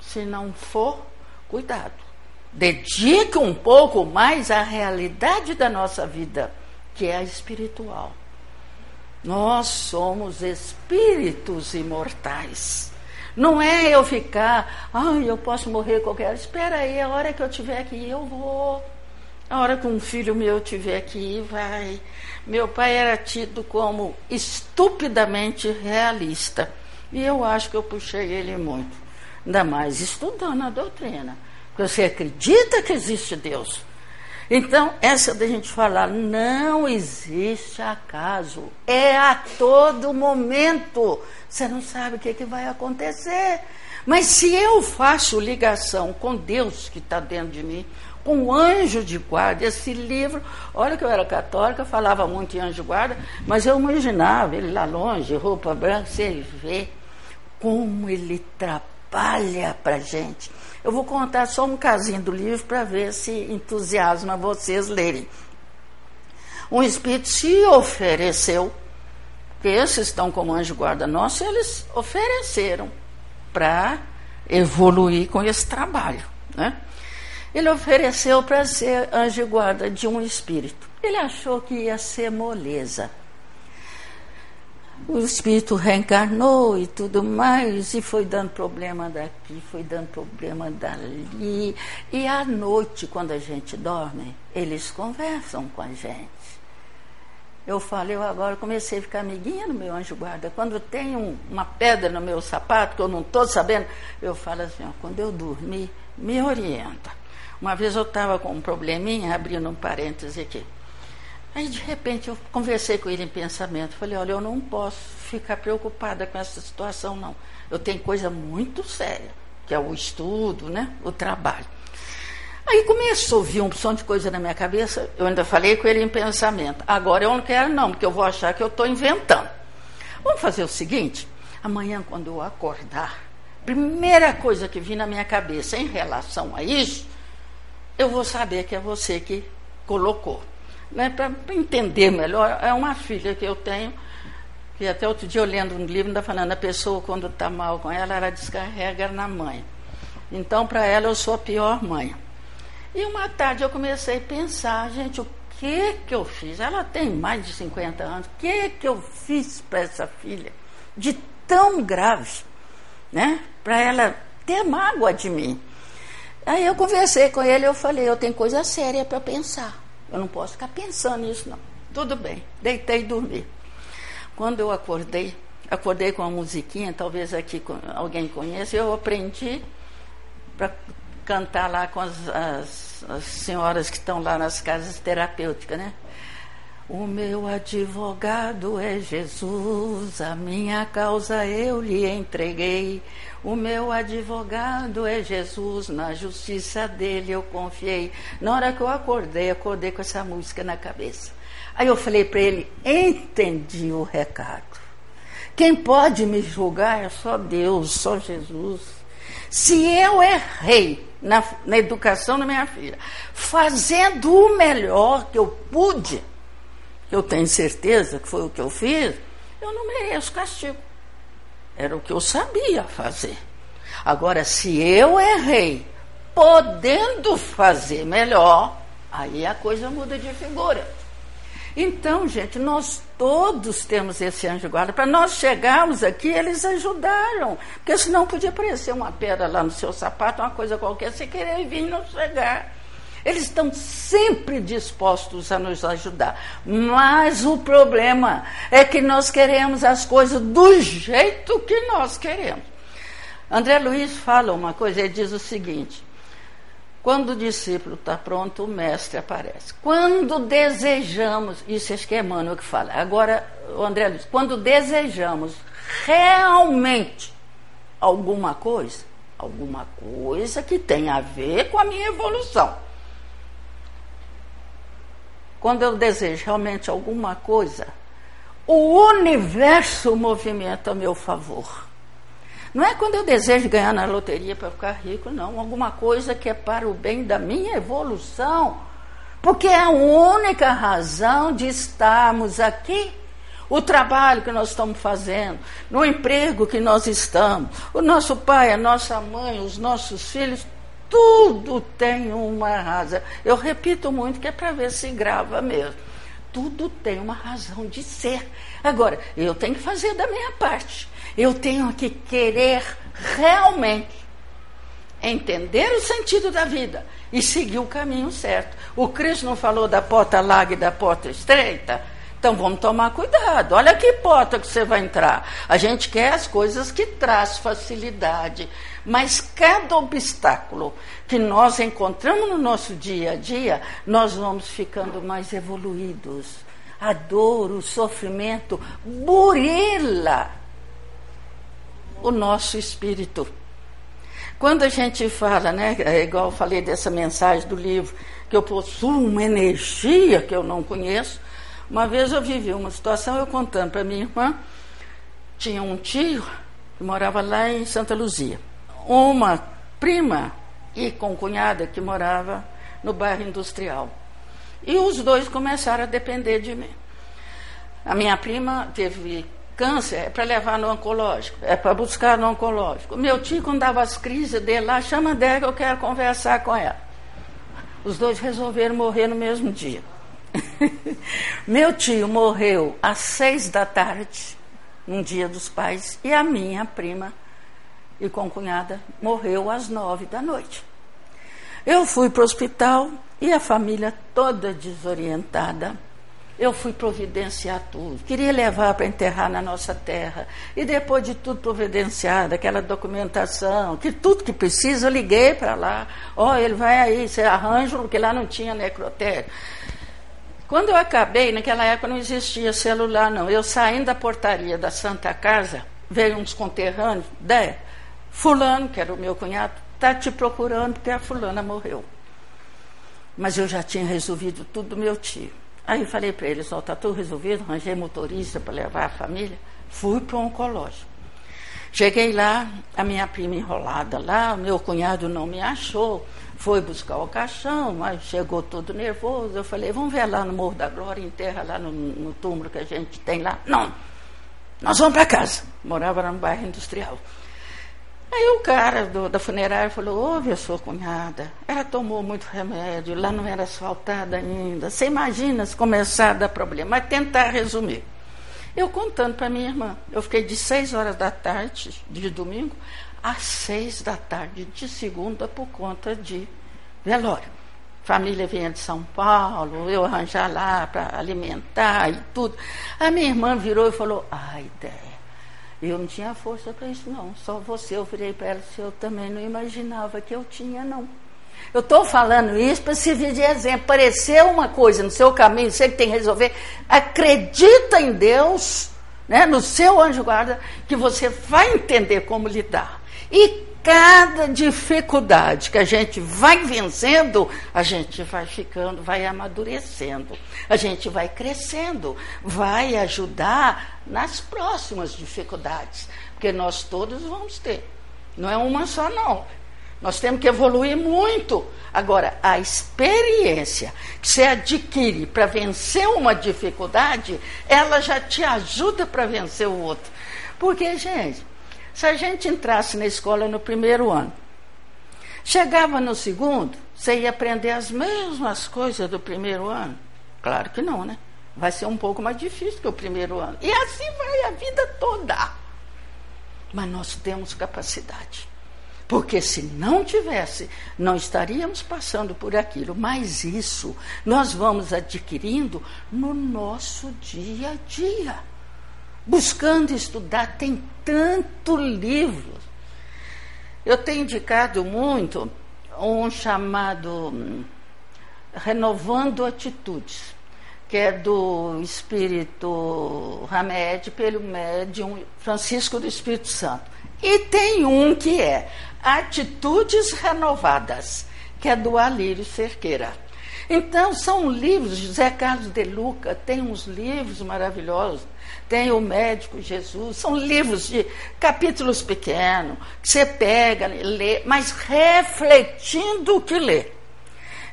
Se não for, cuidado. Dedique um pouco mais à realidade da nossa vida que é a espiritual. Nós somos espíritos imortais. Não é eu ficar, ai, eu posso morrer qualquer hora. Espera aí, a hora que eu tiver aqui, eu vou. A hora que um filho meu tiver aqui, vai. Meu pai era tido como estupidamente realista. E eu acho que eu puxei ele muito. Ainda mais estudando a doutrina. Você acredita que existe Deus? Então, essa da gente falar, não existe acaso, é a todo momento. Você não sabe o que, que vai acontecer. Mas se eu faço ligação com Deus que está dentro de mim, com o anjo de guarda, esse livro, olha que eu era católica, falava muito em anjo de guarda, mas eu imaginava ele lá longe, roupa branca, você vê como ele trabalha para gente. Eu vou contar só um casinho do livro para ver se entusiasma vocês lerem. Um espírito se ofereceu, que esses estão como anjo guarda nosso, eles ofereceram para evoluir com esse trabalho. Né? Ele ofereceu para ser anjo guarda de um espírito. Ele achou que ia ser moleza o espírito reencarnou e tudo mais, e foi dando problema daqui, foi dando problema dali. E à noite, quando a gente dorme, eles conversam com a gente. Eu falei, eu agora comecei a ficar amiguinha no meu anjo guarda. Quando tem um, uma pedra no meu sapato, que eu não estou sabendo, eu falo assim, ó, quando eu dormir, me orienta. Uma vez eu estava com um probleminha, abrindo um parêntese aqui. Aí, de repente, eu conversei com ele em pensamento. Falei: olha, eu não posso ficar preocupada com essa situação, não. Eu tenho coisa muito séria, que é o estudo, né? o trabalho. Aí começou a vir um som de coisa na minha cabeça. Eu ainda falei com ele em pensamento. Agora eu não quero, não, porque eu vou achar que eu estou inventando. Vamos fazer o seguinte: amanhã, quando eu acordar, primeira coisa que vir na minha cabeça em relação a isso, eu vou saber que é você que colocou né, para entender melhor, é uma filha que eu tenho, que até outro dia eu lendo um livro, ainda falando, a pessoa quando está mal com ela, ela descarrega na mãe. Então, para ela, eu sou a pior mãe. E uma tarde eu comecei a pensar, gente, o que que eu fiz? Ela tem mais de 50 anos, o que que eu fiz para essa filha de tão grave, né? Para ela ter mágoa de mim. Aí eu conversei com ele, eu falei, eu tenho coisa séria para pensar. Eu não posso ficar pensando nisso, não. Tudo bem, deitei e dormi. Quando eu acordei, acordei com uma musiquinha, talvez aqui alguém conheça, eu aprendi para cantar lá com as, as, as senhoras que estão lá nas casas terapêuticas, né? O meu advogado é Jesus, a minha causa eu lhe entreguei. O meu advogado é Jesus, na justiça dele eu confiei. Na hora que eu acordei, acordei com essa música na cabeça. Aí eu falei para ele: entendi o recado. Quem pode me julgar é só Deus, só Jesus. Se eu errei na, na educação da minha filha, fazendo o melhor que eu pude, eu tenho certeza que foi o que eu fiz, eu não mereço castigo. Era o que eu sabia fazer. Agora, se eu errei, podendo fazer melhor, aí a coisa muda de figura. Então, gente, nós todos temos esse anjo guarda. Para nós chegarmos aqui, eles ajudaram. Porque senão podia aparecer uma pedra lá no seu sapato, uma coisa qualquer, você querer vir e não chegar. Eles estão sempre dispostos a nos ajudar. Mas o problema é que nós queremos as coisas do jeito que nós queremos. André Luiz fala uma coisa, ele diz o seguinte: quando o discípulo está pronto, o mestre aparece. Quando desejamos, isso acho que é Emmanuel que fala. Agora, o André Luiz, quando desejamos realmente alguma coisa, alguma coisa que tem a ver com a minha evolução quando eu desejo realmente alguma coisa, o universo movimenta a meu favor. Não é quando eu desejo ganhar na loteria para ficar rico, não. Alguma coisa que é para o bem da minha evolução. Porque é a única razão de estarmos aqui. O trabalho que nós estamos fazendo, no emprego que nós estamos, o nosso pai, a nossa mãe, os nossos filhos, tudo tem uma razão. Eu repito muito que é para ver se grava mesmo. Tudo tem uma razão de ser. Agora, eu tenho que fazer da minha parte. Eu tenho que querer realmente entender o sentido da vida e seguir o caminho certo. O Cristo não falou da porta larga e da porta estreita? Então vamos tomar cuidado. Olha que porta que você vai entrar. A gente quer as coisas que traz facilidade, mas cada obstáculo que nós encontramos no nosso dia a dia, nós vamos ficando mais evoluídos. A dor, o sofrimento burila o nosso espírito. Quando a gente fala, né, é igual eu falei dessa mensagem do livro, que eu possuo uma energia que eu não conheço, uma vez eu vivi uma situação, eu contando para minha irmã, tinha um tio que morava lá em Santa Luzia, uma prima e com cunhada que morava no bairro industrial. E os dois começaram a depender de mim. A minha prima teve câncer, é para levar no oncológico, é para buscar no oncológico. Meu tio, quando dava as crises dele lá, chama dela que eu quero conversar com ela. Os dois resolveram morrer no mesmo dia. Meu tio morreu às seis da tarde, num dia dos pais, e a minha prima e concunhada morreu às nove da noite. Eu fui para o hospital e a família toda desorientada. Eu fui providenciar tudo. Queria levar para enterrar na nossa terra. E depois de tudo providenciado, aquela documentação, que tudo que precisa, eu liguei para lá. Ó, oh, ele vai aí, você arranja, porque lá não tinha necrotério. Quando eu acabei, naquela época não existia celular, não. Eu saindo da portaria da Santa Casa, veio uns conterrâneos, né? Fulano, que era o meu cunhado, está te procurando porque a fulana morreu. Mas eu já tinha resolvido tudo do meu tio. Aí eu falei para eles, está tudo resolvido, arranjei motorista para levar a família. Fui para o oncológico. Cheguei lá, a minha prima enrolada lá, o meu cunhado não me achou foi buscar o caixão, mas chegou todo nervoso. Eu falei, vamos ver lá no Morro da Glória, enterra lá no, no túmulo que a gente tem lá. Não, nós vamos para casa. Morava lá no bairro industrial. Aí o cara do, da funerária falou, ouve a sua cunhada, ela tomou muito remédio, lá não era asfaltada ainda. Você imagina se começar a dar problema. Mas tentar resumir. Eu contando para minha irmã, eu fiquei de seis horas da tarde de domingo às seis da tarde de segunda por conta de velório. Família vinha de São Paulo, eu arranjar lá para alimentar e tudo. A minha irmã virou e falou: Ai, ideia. Eu não tinha força para isso, não. Só você. Eu virei para ela se eu também não imaginava que eu tinha, não. Eu estou falando isso para servir de exemplo. Pareceu uma coisa no seu caminho, você que tem que resolver. Acredita em Deus, né, no seu anjo guarda, que você vai entender como lidar. E cada dificuldade que a gente vai vencendo, a gente vai ficando, vai amadurecendo, a gente vai crescendo, vai ajudar nas próximas dificuldades, porque nós todos vamos ter. Não é uma só, não. Nós temos que evoluir muito. Agora, a experiência que você adquire para vencer uma dificuldade, ela já te ajuda para vencer o outro. Porque, gente, se a gente entrasse na escola no primeiro ano, chegava no segundo, você ia aprender as mesmas coisas do primeiro ano? Claro que não, né? Vai ser um pouco mais difícil que o primeiro ano. E assim vai a vida toda. Mas nós temos capacidade. Porque se não tivesse, não estaríamos passando por aquilo. Mas isso nós vamos adquirindo no nosso dia a dia buscando estudar, tem tanto livro. Eu tenho indicado muito um chamado hum, Renovando Atitudes, que é do Espírito Hamed, pelo médium Francisco do Espírito Santo. E tem um que é Atitudes Renovadas, que é do Alírio Cerqueira. Então, são livros, José Carlos de Luca tem uns livros maravilhosos tem o Médico Jesus, são livros de capítulos pequenos, que você pega, lê, mas refletindo o que lê.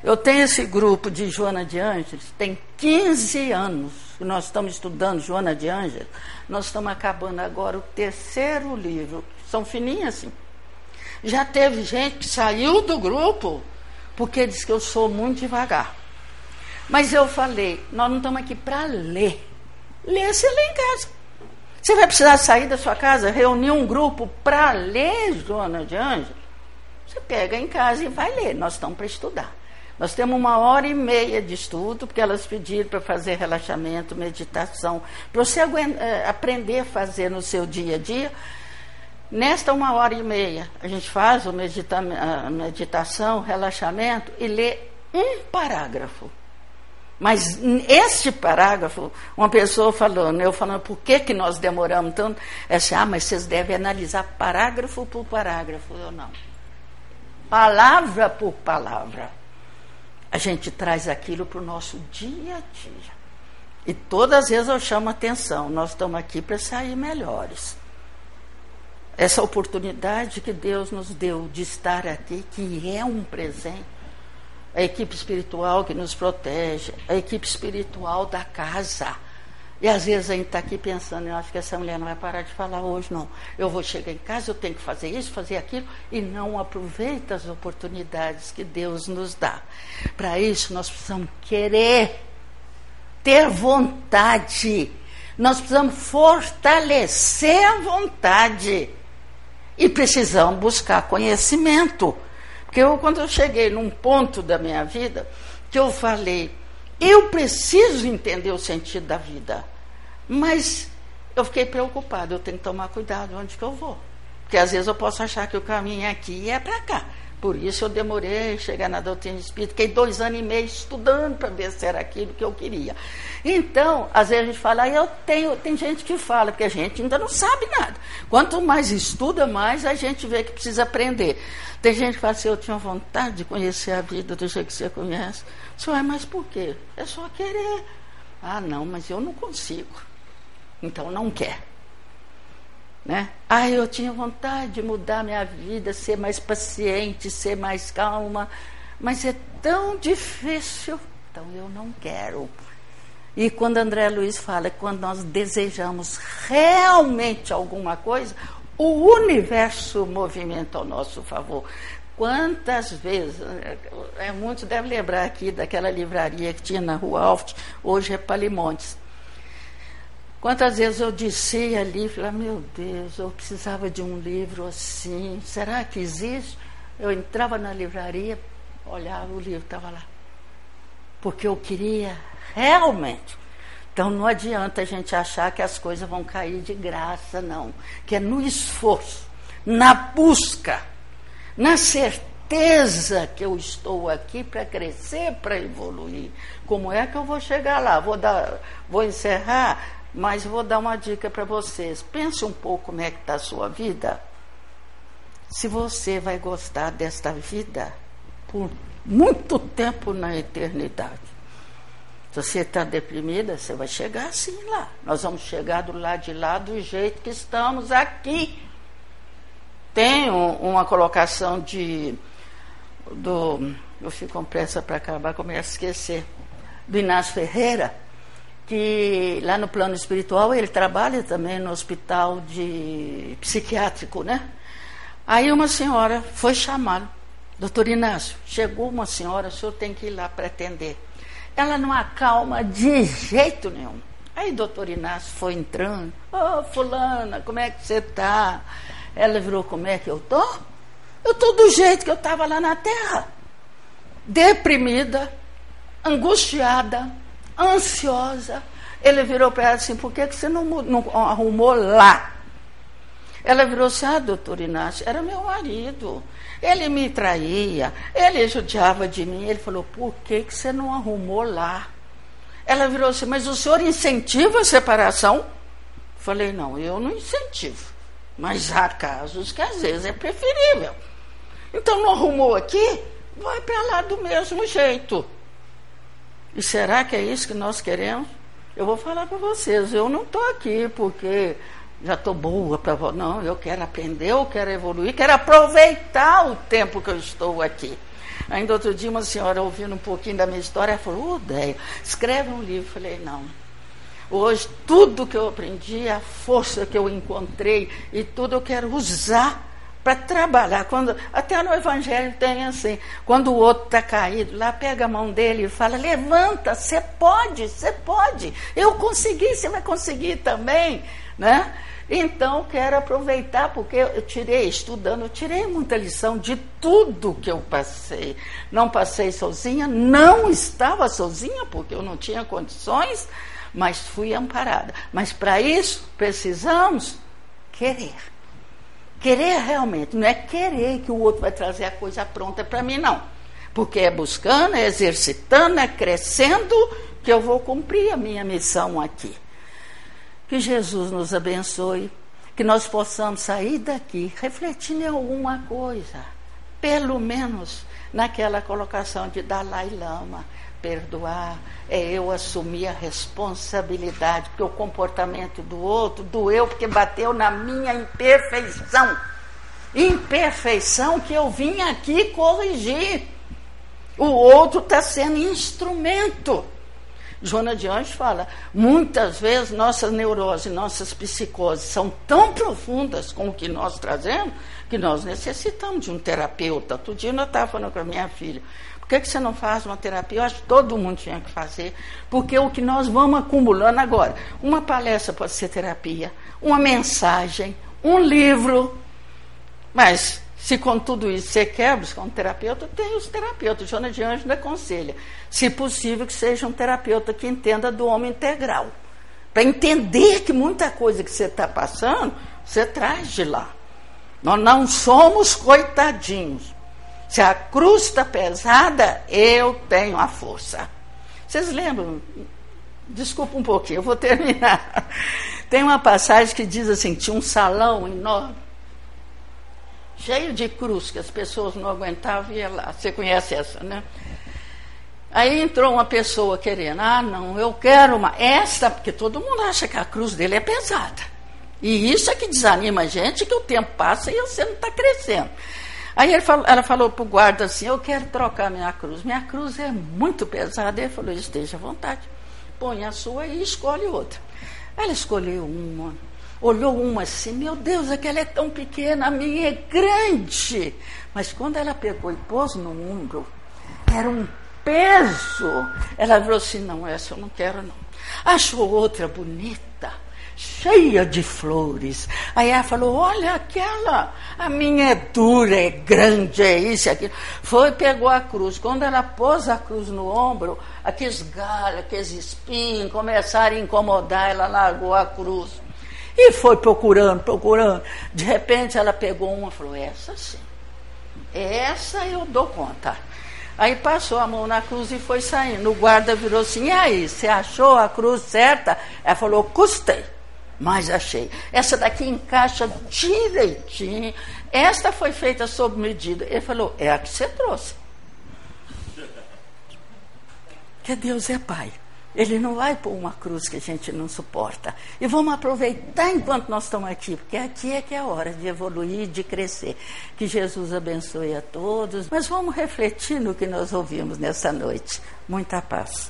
Eu tenho esse grupo de Joana de Ângeles, tem 15 anos que nós estamos estudando Joana de Ângeles, nós estamos acabando agora o terceiro livro, são fininhos assim. Já teve gente que saiu do grupo porque diz que eu sou muito devagar. Mas eu falei, nós não estamos aqui para ler. Lê, você lê em casa. Você vai precisar sair da sua casa, reunir um grupo para ler Joana de Ângelo? Você pega em casa e vai ler. Nós estamos para estudar. Nós temos uma hora e meia de estudo, porque elas pediram para fazer relaxamento, meditação, para você eh, aprender a fazer no seu dia a dia. Nesta uma hora e meia, a gente faz a medita meditação, relaxamento e lê um parágrafo. Mas este parágrafo, uma pessoa falando, eu falando, por que, que nós demoramos tanto? É assim, ah, mas vocês devem analisar parágrafo por parágrafo. Eu não. Palavra por palavra. A gente traz aquilo para o nosso dia a dia. E todas as vezes eu chamo atenção, nós estamos aqui para sair melhores. Essa oportunidade que Deus nos deu de estar aqui, que é um presente, a equipe espiritual que nos protege, a equipe espiritual da casa. E às vezes a gente está aqui pensando, eu acho que essa mulher não vai parar de falar hoje, não. Eu vou chegar em casa, eu tenho que fazer isso, fazer aquilo, e não aproveita as oportunidades que Deus nos dá. Para isso, nós precisamos querer, ter vontade, nós precisamos fortalecer a vontade e precisamos buscar conhecimento. Porque eu, quando eu cheguei num ponto da minha vida, que eu falei, eu preciso entender o sentido da vida. Mas eu fiquei preocupada, eu tenho que tomar cuidado onde que eu vou. Porque às vezes eu posso achar que o caminho é aqui e é para cá. Por isso eu demorei a chegar na doutrina espírita, fiquei dois anos e meio estudando para ver se era aquilo que eu queria. Então, às vezes a gente fala, ah, eu tenho, tem gente que fala, porque a gente ainda não sabe nada. Quanto mais estuda, mais a gente vê que precisa aprender. Tem gente que fala assim, eu tinha vontade de conhecer a vida do jeito que você conhece. Só é, mas por quê? É só querer. Ah, não, mas eu não consigo. Então não quer. Né? Ah, eu tinha vontade de mudar minha vida, ser mais paciente, ser mais calma, mas é tão difícil, então eu não quero. E quando André Luiz fala que quando nós desejamos realmente alguma coisa, o universo movimenta ao nosso favor. Quantas vezes, é, muitos devem lembrar aqui daquela livraria que tinha na Rua Alft, hoje é Palimontes. Quantas vezes eu disse ali, falei, meu Deus, eu precisava de um livro assim, será que existe? Eu entrava na livraria, olhava, o livro estava lá. Porque eu queria realmente. Então não adianta a gente achar que as coisas vão cair de graça, não. Que é no esforço, na busca, na certeza que eu estou aqui para crescer, para evoluir. Como é que eu vou chegar lá? Vou, dar, vou encerrar mas vou dar uma dica para vocês. Pense um pouco como é que está a sua vida. Se você vai gostar desta vida por muito tempo na eternidade. Se você está deprimida, você vai chegar assim lá. Nós vamos chegar do lado de lá do jeito que estamos aqui. Tem uma colocação de. Do, eu fico com pressa para acabar, começo a esquecer. Do Inácio Ferreira que lá no plano espiritual ele trabalha também no hospital de psiquiátrico, né? Aí uma senhora foi chamá-lo, doutor Inácio, chegou uma senhora, o senhor tem que ir lá para atender. Ela não acalma de jeito nenhum. Aí doutor Inácio foi entrando, ô oh, fulana, como é que você está? Ela virou, como é que eu tô? Eu tô do jeito que eu estava lá na terra. Deprimida, angustiada, ansiosa. Ele virou para ela assim: por que, que você não, não arrumou lá? Ela virou assim: ah, doutor Inácio, era meu marido. Ele me traía, ele judiava de mim. Ele falou: por que, que você não arrumou lá? Ela virou assim: mas o senhor incentiva a separação? Falei: não, eu não incentivo. Mas há casos que às vezes é preferível. Então não arrumou aqui? Vai para lá do mesmo jeito. E será que é isso que nós queremos? Eu vou falar para vocês, eu não estou aqui porque já estou boa para. Não, eu quero aprender, eu quero evoluir, quero aproveitar o tempo que eu estou aqui. Ainda outro dia, uma senhora ouvindo um pouquinho da minha história, falou: Ô, escreve um livro. Eu falei: Não. Hoje, tudo que eu aprendi, a força que eu encontrei e tudo eu quero usar para trabalhar. Quando, até no Evangelho tem assim, quando o outro está caído, lá pega a mão dele e fala, levanta, você pode, você pode. Eu consegui, você vai conseguir também. Né? Então, quero aproveitar, porque eu tirei, estudando, eu tirei muita lição de tudo que eu passei. Não passei sozinha, não estava sozinha, porque eu não tinha condições, mas fui amparada. Mas para isso, precisamos querer. Querer realmente, não é querer que o outro vai trazer a coisa pronta para mim, não. Porque é buscando, é exercitando, é crescendo que eu vou cumprir a minha missão aqui. Que Jesus nos abençoe, que nós possamos sair daqui refletindo em alguma coisa, pelo menos naquela colocação de Dalai Lama, perdoar é eu assumir a responsabilidade, porque o comportamento do outro doeu porque bateu na minha imperfeição. Imperfeição que eu vim aqui corrigir. O outro está sendo instrumento. Joana de Anjos fala: muitas vezes nossas neuroses, nossas psicoses são tão profundas com o que nós trazemos que nós necessitamos de um terapeuta. Outro dia eu estava falando com a minha filha: por que, que você não faz uma terapia? Eu acho que todo mundo tinha que fazer, porque o que nós vamos acumulando agora, uma palestra pode ser terapia, uma mensagem, um livro, mas se com tudo isso você quebra, como terapeuta, tem os terapeutas. Joana de Anjos aconselha. Se possível, que seja um terapeuta que entenda do homem integral. Para entender que muita coisa que você está passando, você traz de lá. Nós não somos coitadinhos. Se a cruz está pesada, eu tenho a força. Vocês lembram? Desculpa um pouquinho, eu vou terminar. Tem uma passagem que diz assim: tinha um salão enorme cheio de cruz, que as pessoas não aguentavam e ia lá. Você conhece essa, né? Aí entrou uma pessoa querendo, ah, não, eu quero uma. Esta, porque todo mundo acha que a cruz dele é pesada. E isso é que desanima a gente, que o tempo passa e você não está crescendo. Aí falou, ela falou para o guarda assim, eu quero trocar minha cruz. Minha cruz é muito pesada. Ele falou, esteja à vontade. Põe a sua e escolhe outra. Ela escolheu uma olhou uma assim, meu Deus, aquela é tão pequena, a minha é grande. Mas quando ela pegou e pôs no ombro, era um peso. Ela falou assim: não, essa eu não quero, não. Achou outra bonita, cheia de flores. Aí ela falou: olha aquela, a minha é dura, é grande, é isso, é aquilo. Foi, pegou a cruz. Quando ela pôs a cruz no ombro, aqueles galhos, aqueles espinhos começaram a incomodar, ela largou a cruz. E foi procurando, procurando. De repente ela pegou uma e falou: Essa sim. Essa eu dou conta. Aí passou a mão na cruz e foi saindo. O guarda virou assim: E aí, você achou a cruz certa? Ela falou: Custei, mas achei. Essa daqui encaixa direitinho. Esta foi feita sob medida. Ele falou: É a que você trouxe. Que Deus é Pai. Ele não vai pôr uma cruz que a gente não suporta. E vamos aproveitar enquanto nós estamos aqui, porque aqui é que é a hora de evoluir, de crescer. Que Jesus abençoe a todos. Mas vamos refletir no que nós ouvimos nessa noite. Muita paz.